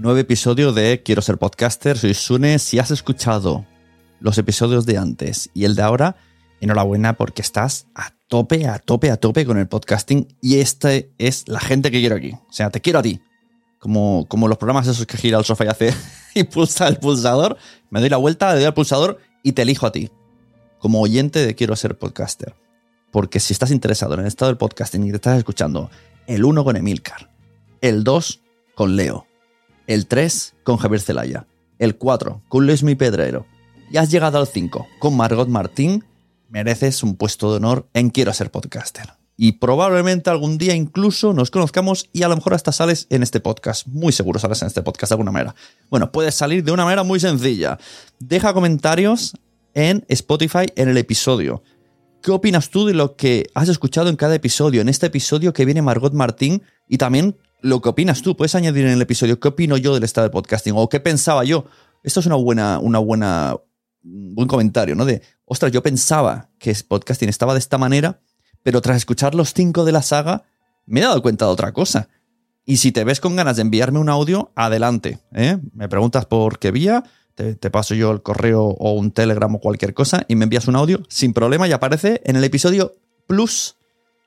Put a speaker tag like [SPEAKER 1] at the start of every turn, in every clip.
[SPEAKER 1] Nuevo episodio de Quiero ser podcaster. Soy Sune. Si has escuchado los episodios de antes y el de ahora, enhorabuena porque estás a tope, a tope, a tope con el podcasting. Y esta es la gente que quiero aquí. O sea, te quiero a ti. Como, como los programas esos que gira el sofá y hace y pulsa el pulsador. Me doy la vuelta, le doy al pulsador y te elijo a ti. Como oyente de Quiero ser podcaster. Porque si estás interesado en el estado del podcasting y te estás escuchando el 1 con Emilcar, el 2 con Leo, el 3 con Javier Celaya, el 4 con Luis Mi Pedrero y has llegado al 5 con Margot Martín, mereces un puesto de honor en Quiero ser podcaster. Y probablemente algún día incluso nos conozcamos y a lo mejor hasta sales en este podcast. Muy seguro sales en este podcast de alguna manera. Bueno, puedes salir de una manera muy sencilla. Deja comentarios en Spotify en el episodio. ¿Qué opinas tú de lo que has escuchado en cada episodio? En este episodio que viene Margot Martín y también lo que opinas tú. Puedes añadir en el episodio qué opino yo del estado del podcasting o qué pensaba yo. Esto es una buena, una buena, buen comentario, ¿no? De, ostras, yo pensaba que podcasting estaba de esta manera, pero tras escuchar los cinco de la saga, me he dado cuenta de otra cosa. Y si te ves con ganas de enviarme un audio, adelante. ¿eh? Me preguntas por qué vía, te, te, paso yo el correo o un telegram o cualquier cosa y me envías un audio sin problema y aparece en el episodio plus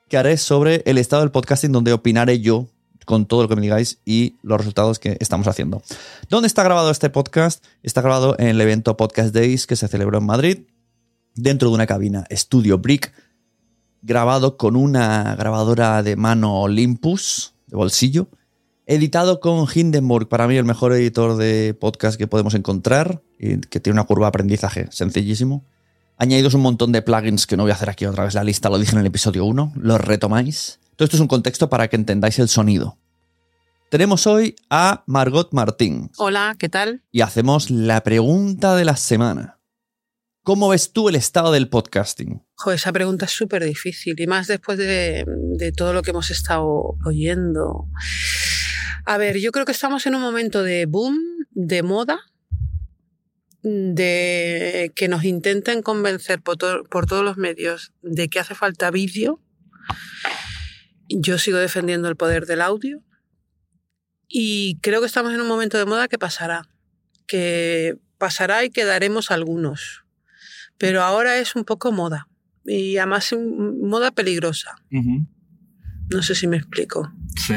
[SPEAKER 1] que haré sobre el estado del podcasting donde opinaré yo con todo lo que me digáis y los resultados que estamos haciendo. ¿Dónde está grabado este podcast? Está grabado en el evento Podcast Days que se celebró en Madrid, dentro de una cabina Studio Brick, grabado con una grabadora de mano Olympus, de bolsillo, editado con Hindenburg, para mí el mejor editor de podcast que podemos encontrar, y que tiene una curva de aprendizaje sencillísimo. Añadidos un montón de plugins que no voy a hacer aquí otra vez la lista, lo dije en el episodio 1, los retomáis. Todo esto es un contexto para que entendáis el sonido. Tenemos hoy a Margot Martín.
[SPEAKER 2] Hola, ¿qué tal?
[SPEAKER 1] Y hacemos la pregunta de la semana. ¿Cómo ves tú el estado del podcasting?
[SPEAKER 2] Joder, esa pregunta es súper difícil y más después de, de, todo lo que hemos estado oyendo. A ver, yo creo que estamos en un momento de boom, de moda, de que nos intenten convencer por, to por todos los medios de que hace falta vídeo. Yo sigo defendiendo el poder del audio y creo que estamos en un momento de moda que pasará, que pasará y quedaremos algunos, pero ahora es un poco moda. y además moda peligrosa. No sé si me explico.
[SPEAKER 1] Sí.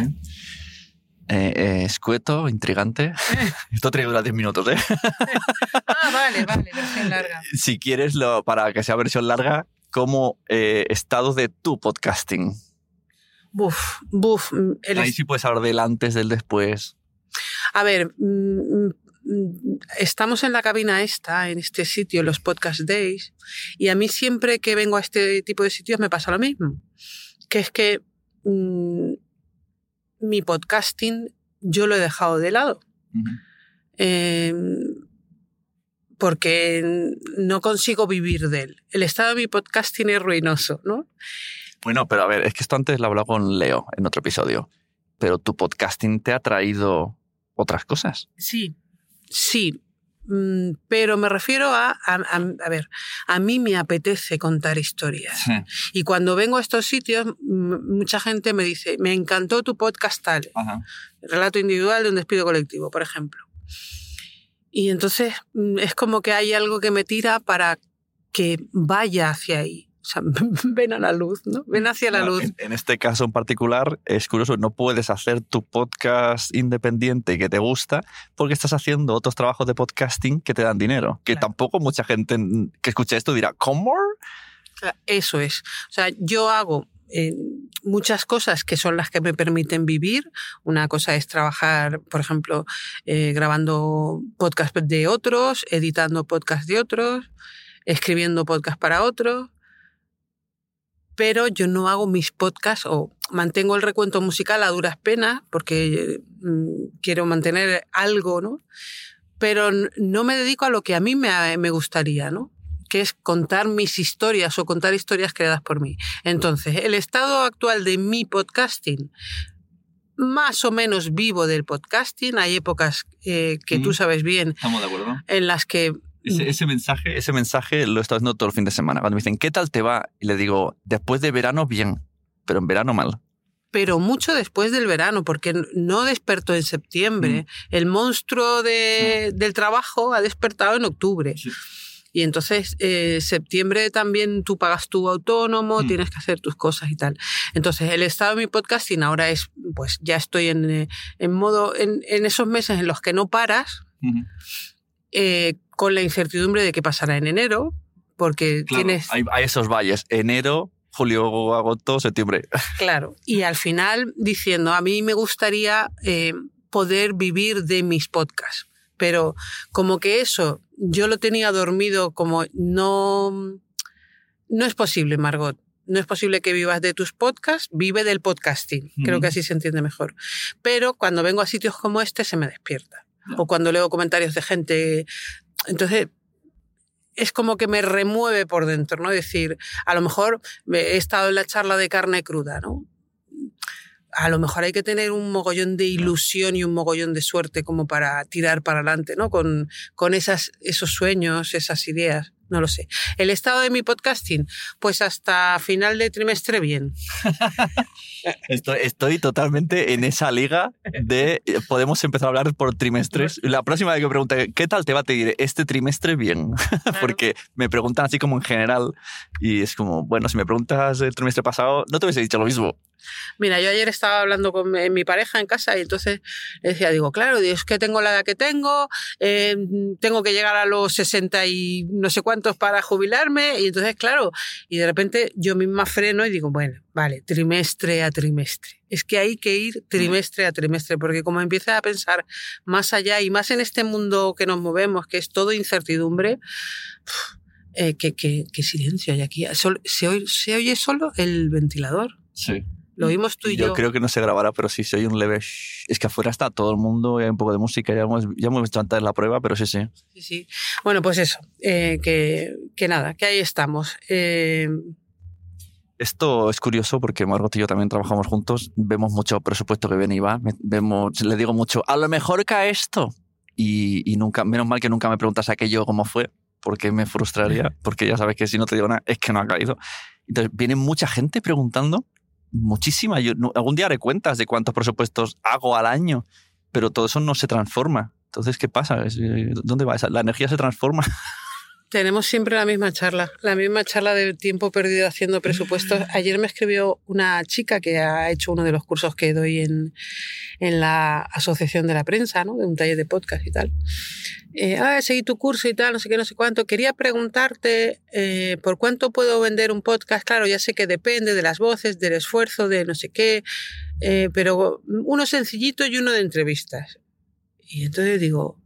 [SPEAKER 1] Eh, eh, escueto, intrigante. Esto tiene que durar 10 minutos, ¿eh?
[SPEAKER 2] ah, vale, vale, versión larga.
[SPEAKER 1] Si quieres, lo, para que sea versión larga, como eh, estado de tu podcasting.
[SPEAKER 2] Buf, buf.
[SPEAKER 1] Ahí sí puedes hablar del antes, del después.
[SPEAKER 2] A ver, mm, mm, estamos en la cabina esta, en este sitio, los Podcast Days, y a mí siempre que vengo a este tipo de sitios me pasa lo mismo, que es que mm, mi podcasting yo lo he dejado de lado. Em, porque no consigo vivir de él. El estado de mi podcasting es ruinoso, ¿no?
[SPEAKER 1] Bueno, pero a ver, es que esto antes lo hablado con Leo en otro episodio. Pero tu podcasting te ha traído otras cosas.
[SPEAKER 2] Sí, sí. Mm, pero me refiero a, a, ver, a mí me apetece contar historias. Y cuando vengo a estos sitios, mucha gente me dice, me encantó tu podcast tal, relato individual de un despido colectivo, por ejemplo. Y entonces mm, es como que hay algo que me tira para que vaya hacia ahí. O sea, ven a la luz, ¿no? Ven hacia la luz.
[SPEAKER 1] En, este caso en particular, es curioso, no puedes hacer tu podcast independiente que te gusta porque estás haciendo otros trabajos de podcasting que te dan dinero. Que tampoco mucha gente que escucha esto dirá, ¿cómo?
[SPEAKER 2] Eso es. O sea, yo hago eh, muchas cosas que son las que me permiten vivir. Una cosa es trabajar, por ejemplo, eh, grabando podcast de otros, editando podcast de otros, escribiendo podcast para otros pero yo no hago mis podcasts o mantengo el recuento musical a duras penas porque mm, quiero mantener algo, ¿no? Pero no me dedico a lo que a mí me, me gustaría, ¿no? que es contar mis historias o contar historias creadas por mí. Entonces, el estado actual de mi podcasting, más o menos vivo del podcasting. Hay épocas eh, que tú sabes bien en las que
[SPEAKER 1] ese, mensaje, ese mensaje lo he estado haciendo todo el fin de semana. Cuando me dicen, ¿qué tal te va? Y le digo, después de verano, bien, pero en verano mal.
[SPEAKER 2] Pero mucho después del verano, porque no despertó en septiembre. Mm. El monstruo de, del trabajo ha despertado en octubre. Y entonces, eh, septiembre también tú pagas tu autónomo, mm. tienes que hacer tus cosas y tal. Entonces, el estado de mi podcasting ahora es, pues ya estoy en, eh, en modo, en, en, esos meses en los que no paras. Eh, con la incertidumbre de qué pasará en enero, porque tienes...
[SPEAKER 1] Hay, esos valles, enero, julio, agosto, septiembre.
[SPEAKER 2] Claro, y al final diciendo, a mí me gustaría eh, poder vivir de mis podcasts, pero como que eso yo lo tenía dormido como no... No es posible, Margot. No es posible que vivas de tus podcasts, vive del podcasting. Creo que así se entiende mejor. Pero cuando vengo a sitios como este se me despierta o cuando leo comentarios de gente. Entonces, es como que me remueve por dentro, ¿no? Es decir, a lo mejor he estado en la charla de carne cruda, ¿no? A lo mejor hay que tener un mogollón de ilusión y un mogollón de suerte como para tirar para adelante, ¿no? Con, con esas, esos sueños, esas ideas no lo sé. El estado de mi podcasting, pues hasta final de trimestre bien.
[SPEAKER 1] estoy, totalmente en esa liga de podemos empezar a hablar por trimestres. La próxima vez que me pregunte qué tal te va, te diré este trimestre bien, porque me preguntan así como en general y es como, bueno, si me preguntas el trimestre pasado, no te hubiese dicho lo mismo.
[SPEAKER 2] Mira, yo ayer estaba hablando con mi pareja en casa y entonces decía, digo, claro, es que tengo la edad que tengo, eh, tengo que llegar a los 60 y no sé para jubilarme y entonces, claro, y de repente yo misma freno y digo, bueno, vale, trimestre a trimestre. Es que hay que ir trimestre a trimestre, porque como empieza a pensar más allá y más en este mundo que nos movemos, que es todo incertidumbre, eh, qué, silencio hay aquí. ¿Se, oye, ¿Se oye solo el ventilador?
[SPEAKER 1] Sí.
[SPEAKER 2] Lo vimos tú y yo.
[SPEAKER 1] Yo creo que no se grabará, pero sí se oye un leve. Es que afuera está todo el mundo, y hay un poco de música, ya hemos, ya hemos hecho antes la prueba, pero sí, sí.
[SPEAKER 2] Sí, sí. Bueno, pues eso, eh, que, que, nada, que ahí estamos. Eh...
[SPEAKER 1] Esto es curioso porque Margot y yo también trabajamos juntos, vemos mucho presupuesto que viene y va, vemos, le digo mucho, a lo mejor cae esto. Y, y nunca, menos mal que nunca me preguntas aquello cómo fue, porque me frustraría, porque ya sabes que si no te digo nada es que no ha caído. Entonces viene mucha gente preguntando muchísima. Yo, algún día haré cuentas de cuántos presupuestos hago al año, pero todo eso no se transforma. Entonces, ¿qué pasa? Eh, ¿Dónde va? ¿La energía se transforma?
[SPEAKER 2] Tenemos siempre la misma charla, la misma charla del tiempo perdido haciendo presupuestos. Ayer me escribió una chica que ha hecho uno de los cursos que doy en, en la Asociación de la Prensa, ¿no? de un taller de podcast y tal. Eh, ah, seguí tu curso y tal, no sé qué, no sé cuánto. Quería preguntarte eh, por cuánto puedo vender un podcast. Claro, ya sé que depende de las voces, del esfuerzo, de no sé qué, eh, pero uno sencillito y uno de entrevistas. Y entonces digo,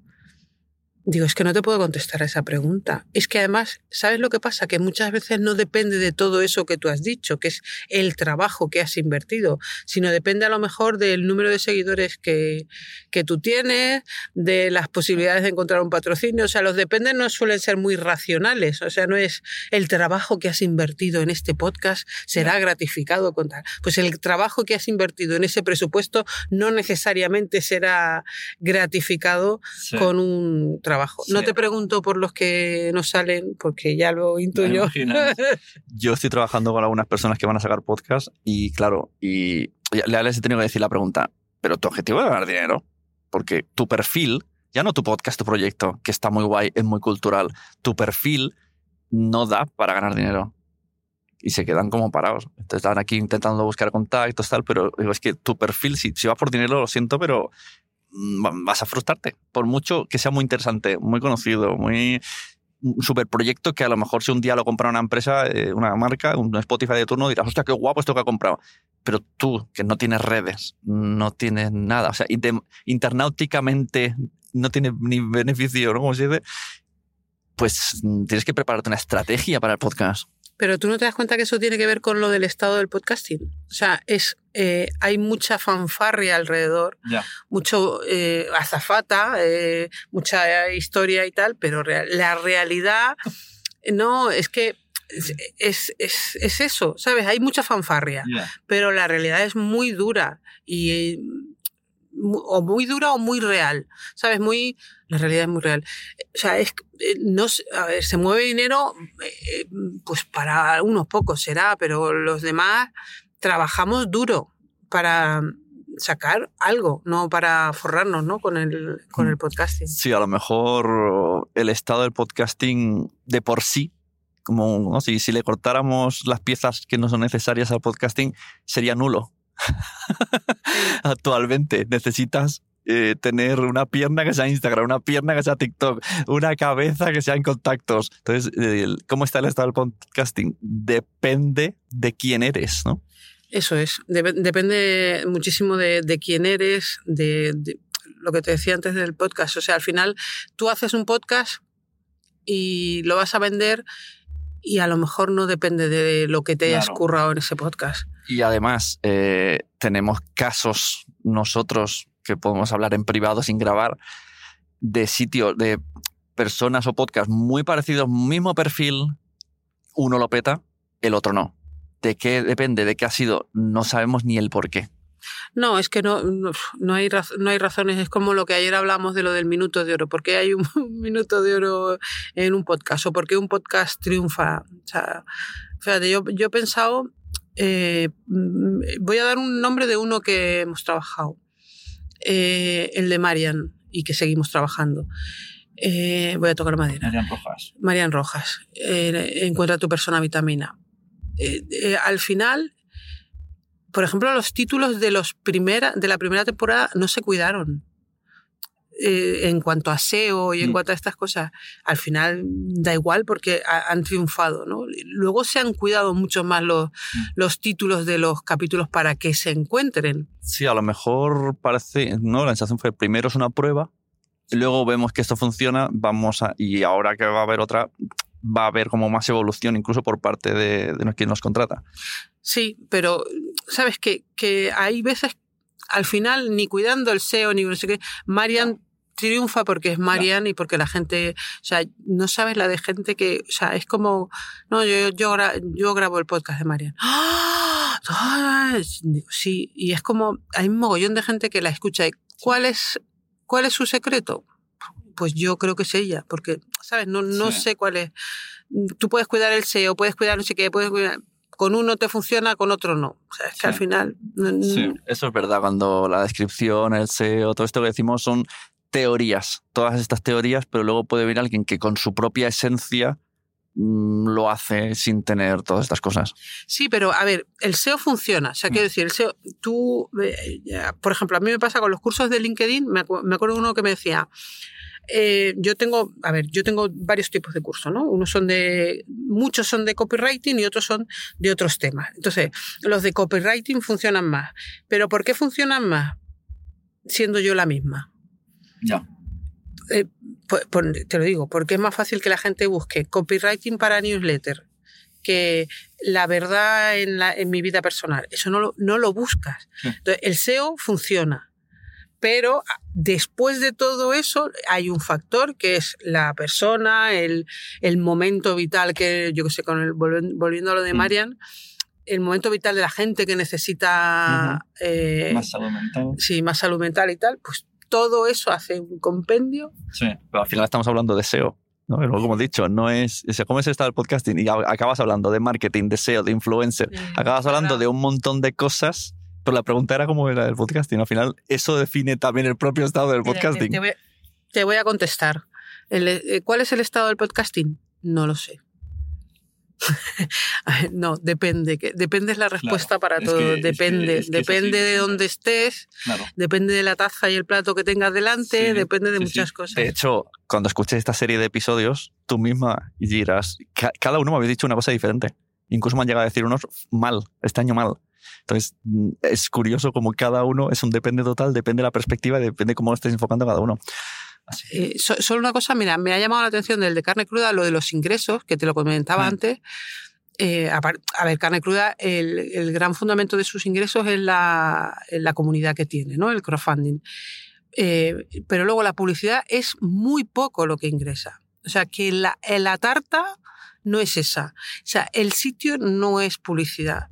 [SPEAKER 2] Digo, es que no te puedo contestar a esa pregunta. Es que además, ¿sabes lo que pasa? Que muchas veces no depende de todo eso que tú has dicho, que es el trabajo que has invertido, sino depende a lo mejor del número de seguidores que, que tú tienes, de las posibilidades de encontrar un patrocinio. O sea, los dependes no suelen ser muy racionales. O sea, no es el trabajo que has invertido en este podcast será gratificado con tal. Pues el trabajo que has invertido en ese presupuesto no necesariamente será gratificado con un trabajo. No te pregunto por los que no salen, porque ya lo intuyo.
[SPEAKER 1] Yo estoy trabajando con algunas personas que van a sacar podcast y claro, y ya les he tenido que decir la pregunta, pero tu objetivo es ganar dinero, porque tu perfil, ya no tu podcast, tu proyecto, que está muy guay, es muy cultural, tu perfil no da para ganar dinero. Y se quedan como parados. Entonces están aquí intentando buscar contactos, tal, pero digo, es que tu perfil, si, si va por dinero, lo siento, pero vas a frustrarte. Por mucho que sea muy interesante, muy conocido, muy un super proyecto que a lo mejor si un día lo compra una empresa, eh, una marca, un Spotify de turno, dirás, hostia, qué guapo esto que ha comprado. Pero tú, que no tienes redes, no tienes nada, o sea, internauticamente no tienes ni beneficio, ¿no? Como se dice, pues mm, tienes que prepararte una estrategia para el podcast.
[SPEAKER 2] Pero tú no te das cuenta que eso tiene que ver con lo del estado del podcasting. O sea, es eh, hay mucha fanfarria alrededor, mucho eh, azafata, eh, mucha historia y tal, pero la realidad no es que es, es, es, eso, ¿sabes? Hay mucha fanfarria, pero la realidad es muy dura y o muy dura o muy real, ¿sabes? Muy, la realidad es muy real. O sea, es, eh, no, a ver, se mueve dinero, eh, pues para unos pocos será, pero los demás trabajamos duro para sacar algo, no para forrarnos, ¿no? Con el, con el podcasting.
[SPEAKER 1] Sí, a lo mejor el estado del podcasting de por sí como ¿no? si, si le cortáramos las piezas que no son necesarias al podcasting, sería nulo. Actualmente necesitas eh, tener una pierna que sea Instagram, una pierna que sea TikTok, una cabeza que sea en contactos. Entonces, ¿cómo está el estado del podcasting? Depende de quién eres, ¿no?
[SPEAKER 2] Eso es. depende muchísimo de, quién eres, de, lo que te decía antes del podcast. O sea, al final tú haces un podcast y lo vas a vender y a lo mejor no depende de lo que te hayas currado en ese podcast.
[SPEAKER 1] Y además, eh, tenemos casos nosotros que podemos hablar en privado sin grabar de sitios, de personas o podcasts muy parecidos, mismo perfil, uno lo peta, el otro no. ¿De qué depende? ¿De qué ha sido? No sabemos ni el por qué.
[SPEAKER 2] No, es que no, no, hay, no hay razones. Es como lo que ayer hablamos de lo del minuto de oro. ¿Por qué hay un minuto de oro en un podcast? ¿O por qué un podcast triunfa? O sea, fíjate, yo, yo he pensado eh, mm, voy a dar un nombre de uno que hemos trabajado, eh, el de Marian, y que seguimos trabajando. Eh, voy a tocar madera.
[SPEAKER 1] Marian Rojas.
[SPEAKER 2] Marian Rojas. encuentra tu persona vitamina. al final, por ejemplo, los títulos de, los primera, de la primera temporada no se cuidaron. Eh, en cuanto a SEO y en mm. cuanto a estas cosas, al final da igual porque han triunfado, ¿no? Luego se han cuidado mucho más los, mm. los títulos de los capítulos para que se encuentren.
[SPEAKER 1] Sí, a lo mejor parece, ¿no? La sensación fue primero es una prueba, y luego vemos que esto funciona, vamos a, y ahora que va a haber otra, va a haber como más evolución incluso por parte de, de quien nos contrata.
[SPEAKER 2] Sí, pero sabes que, que hay veces al final ni cuidando el SEO ni no sé qué, Marian triunfa porque es Marian y porque la gente, o sea, no sabes la de gente que, o sea, es como, no, yo, yo, yo grabo el podcast de Marian. ¡Ah! Sí, y es como, hay un mogollón de gente que la escucha. ¿Y cuál es, cuál es su secreto? Pues yo creo que es ella, porque, ¿sabes? No, no sé cuál es. Tú puedes cuidar el SEO, puedes cuidar no sé qué, puedes cuidar, con uno te funciona, con otro no. O sea, es que al final...
[SPEAKER 1] Sí, eso es verdad, cuando la descripción, el SEO, todo esto que decimos son teorías, todas estas teorías, pero luego puede venir alguien que con su propia esencia mm, lo hace sin tener todas estas cosas.
[SPEAKER 2] Sí, pero a ver, el SEO funciona. O sea, quiero decir, el SEO, tú, eh, ya, por ejemplo, a mí me pasa con los cursos de LinkedIn, me, acu- me acuerdo de uno que me decía, eh, yo tengo, a ver, yo tengo varios tipos de cursos, ¿no? Unos son de, muchos son de copywriting y otros son de otros temas. Entonces, los de copywriting funcionan más. ¿Pero por qué funcionan más? Siendo yo la misma.
[SPEAKER 1] Ya.
[SPEAKER 2] Eh, te lo digo, porque es más fácil que la gente busque copywriting para newsletter que la verdad en, la- en mi vida personal. Eso no lo, no lo buscas. Entonces, el SEO funciona. Pero después de todo eso hay un factor que es la persona, el, el momento vital que, yo que sé, con el, volviendo a lo de
[SPEAKER 1] Mm.
[SPEAKER 2] Marian, el momento vital de la gente que necesita eh,
[SPEAKER 1] salud mental.
[SPEAKER 2] sí, más salud mental y tal, pues todo eso hace un compendio.
[SPEAKER 1] Sí, pero al final estamos hablando de SEO. ¿no? Luego, como he dicho, no es. o sea, ¿Cómo es esto del podcasting? Y acabas hablando de marketing, de SEO, de influencer. Acabas hablando de un montón de cosas, pero la pregunta era cómo era el podcasting. Al final, eso define también el propio estado del
[SPEAKER 2] Mira,
[SPEAKER 1] podcasting.
[SPEAKER 2] Te voy, te voy a contestar. El- eh, ¿Cuál es el estado del podcasting? No lo sé. No, depende. que- Depende es la respuesta para todo.
[SPEAKER 1] que- es que-
[SPEAKER 2] depende.
[SPEAKER 1] es que es
[SPEAKER 2] depende de dónde estés,
[SPEAKER 1] Claro.
[SPEAKER 2] depende de la taza y el plato que tengas delante,
[SPEAKER 1] Sí,
[SPEAKER 2] depende de
[SPEAKER 1] sí,
[SPEAKER 2] muchas
[SPEAKER 1] sí.
[SPEAKER 2] cosas.
[SPEAKER 1] De hecho, cuando escuches esta serie de episodios, tú misma dirás, ca- cada uno me habéis dicho una cosa diferente. Incluso me han llegado a decir unos mal, este año mal. Entonces, mm, es curioso como cada uno es un depende total, depende de la perspectiva y depende cómo lo estés enfocando cada uno.
[SPEAKER 2] Eh, so- solo una cosa, mira, me ha llamado la atención del de carne cruda, lo de los ingresos, que te lo comentaba
[SPEAKER 1] Mm.
[SPEAKER 2] antes. Eh, a ver, carne cruda, el, el gran fundamento de sus ingresos es la, es la comunidad que tiene, ¿no? El crowdfunding. Eh, pero luego la publicidad es muy poco lo que ingresa. O sea, que la, la tarta no es esa. O sea, el sitio no es publicidad.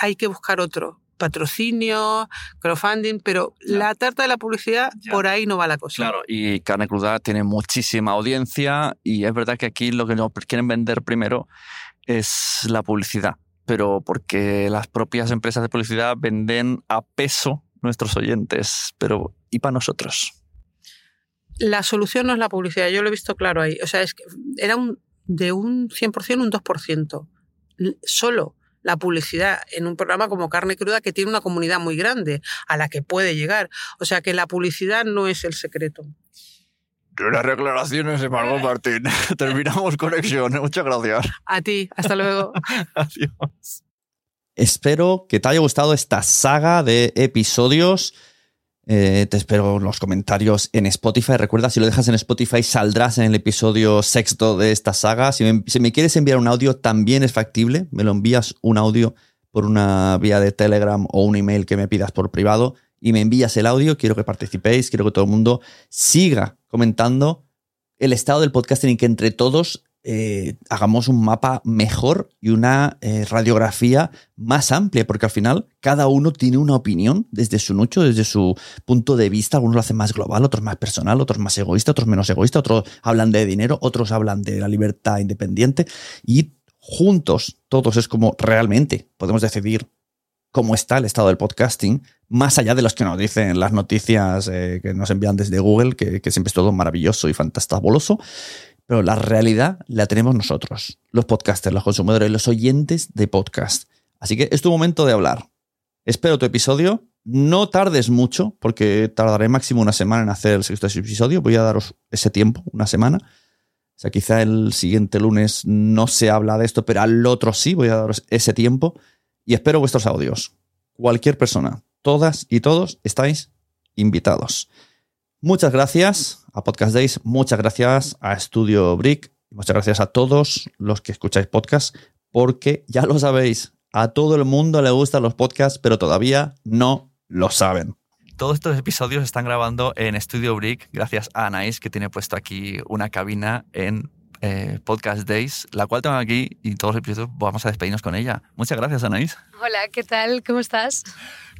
[SPEAKER 2] Hay que buscar otro. Patrocinio, crowdfunding, pero
[SPEAKER 1] Ya.
[SPEAKER 2] la tarta de la publicidad,
[SPEAKER 1] Ya.
[SPEAKER 2] por ahí no va la cosa.
[SPEAKER 1] Claro, y Carne Cruda tiene muchísima audiencia y es verdad que aquí lo que nos quieren vender primero es la publicidad, pero porque las propias empresas de publicidad venden a peso nuestros oyentes, pero ¿y para nosotros?
[SPEAKER 2] La solución no es la publicidad, yo lo he visto claro ahí. O sea, es que era un, de un 100% un 2%. L- Solo la publicidad en un programa como Carne Cruda que tiene una comunidad muy grande a la que puede llegar. O sea que la publicidad no es el secreto.
[SPEAKER 1] Unas declaraciones de Margot Martín. Terminamos conexión. Muchas gracias.
[SPEAKER 2] A ti, hasta luego.
[SPEAKER 1] Adiós. Espero que te haya gustado esta saga de episodios. Eh, te espero los comentarios en Spotify. Recuerda, si lo dejas en Spotify, saldrás en el episodio sexto de esta saga. Si me, si me quieres enviar un audio, también es factible. Me lo envías un audio por una vía de Telegram o un email que me pidas por privado y me envías el audio. Quiero que participéis, quiero que todo el mundo siga comentando el estado del podcasting y que entre todos eh, hagamos un mapa mejor y una eh, radiografía más amplia, porque al final cada uno tiene una opinión desde su desde su punto de vista. Algunos lo hacen más global, otros más personal, otros más egoísta, otros menos egoísta, otros hablan de dinero, otros hablan de la libertad independiente y juntos todos es como realmente podemos decidir cómo está el estado del podcasting, más allá de los que nos dicen las noticias eh, que nos envían desde Google, que, que siempre es todo maravilloso y fantastabuloso. Pero la realidad la tenemos nosotros, los podcasters, los consumidores, los oyentes de podcast. Así que es tu momento de hablar. Espero tu episodio. No tardes mucho, porque tardaré máximo una semana en hacer el sexto episodio. Voy a daros ese tiempo, una semana. O sea, quizá el siguiente lunes no se habla de esto, pero al otro sí, voy a daros ese tiempo. Y espero vuestros audios. Cualquier persona, todas y todos estáis invitados. Muchas gracias a Podcast Days, muchas gracias a Studio Brick, muchas gracias a todos los que escucháis podcast, porque ya lo sabéis, a todo el mundo le gustan los podcasts, pero todavía no lo saben. Todos estos episodios están grabando en Studio Brick, gracias a Anais, que tiene puesto aquí una cabina en eh, Podcast Days, la cual tengo aquí y todos los episodios vamos a despedirnos con ella. Muchas gracias, Anais.
[SPEAKER 3] Hola, ¿qué tal? ¿Cómo estás?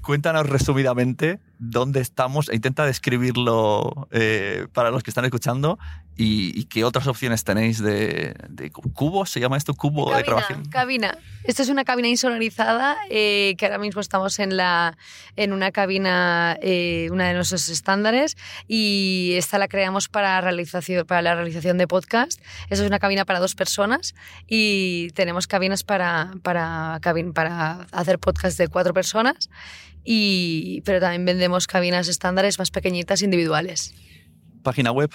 [SPEAKER 1] Cuéntanos resumidamente dónde estamos e intenta describirlo eh, para los que están escuchando y, qué otras opciones tenéis de, de, cubo, se llama esto cubo de grabación.
[SPEAKER 3] Cabina. Esto es una cabina insonorizada eh, que ahora mismo estamos en, la, en una cabina, eh, una de nuestros estándares y esta la creamos para, realización, para la realización de podcast. Esta es una cabina para dos personas y tenemos cabinas para, para, para hacer podcast de cuatro personas y, pero también vendemos cabinas estándares más pequeñitas individuales.
[SPEAKER 1] ¿Página web?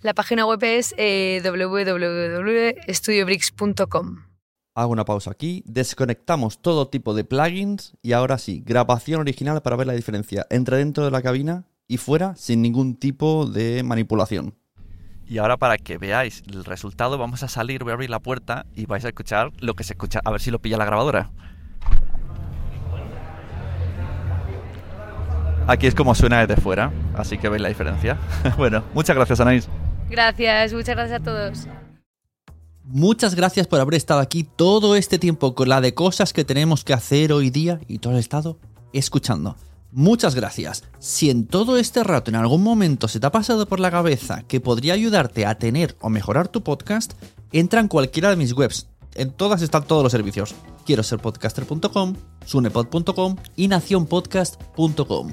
[SPEAKER 3] La página web es eh, www.studiobricks.com.
[SPEAKER 1] Hago una pausa aquí, desconectamos todo tipo de plugins y ahora sí, grabación original para ver la diferencia entre dentro de la cabina y fuera sin ningún tipo de manipulación. Y ahora para que veáis el resultado vamos a salir, voy a abrir la puerta y vais a escuchar lo que se escucha, a ver si lo pilla la grabadora. Aquí es como suena desde fuera, así que veis la diferencia. bueno, muchas gracias, Anaís.
[SPEAKER 3] Gracias, muchas gracias a todos.
[SPEAKER 1] Muchas gracias por haber estado aquí todo este tiempo con la de cosas que tenemos que hacer hoy día y todo el estado escuchando. Muchas gracias. Si en todo este rato en algún momento se te ha pasado por la cabeza que podría ayudarte a tener o mejorar tu podcast, entra en cualquiera de mis webs. En todas están todos los servicios. Quiero ser podcaster.com, sunepod.com y nacionpodcast.com.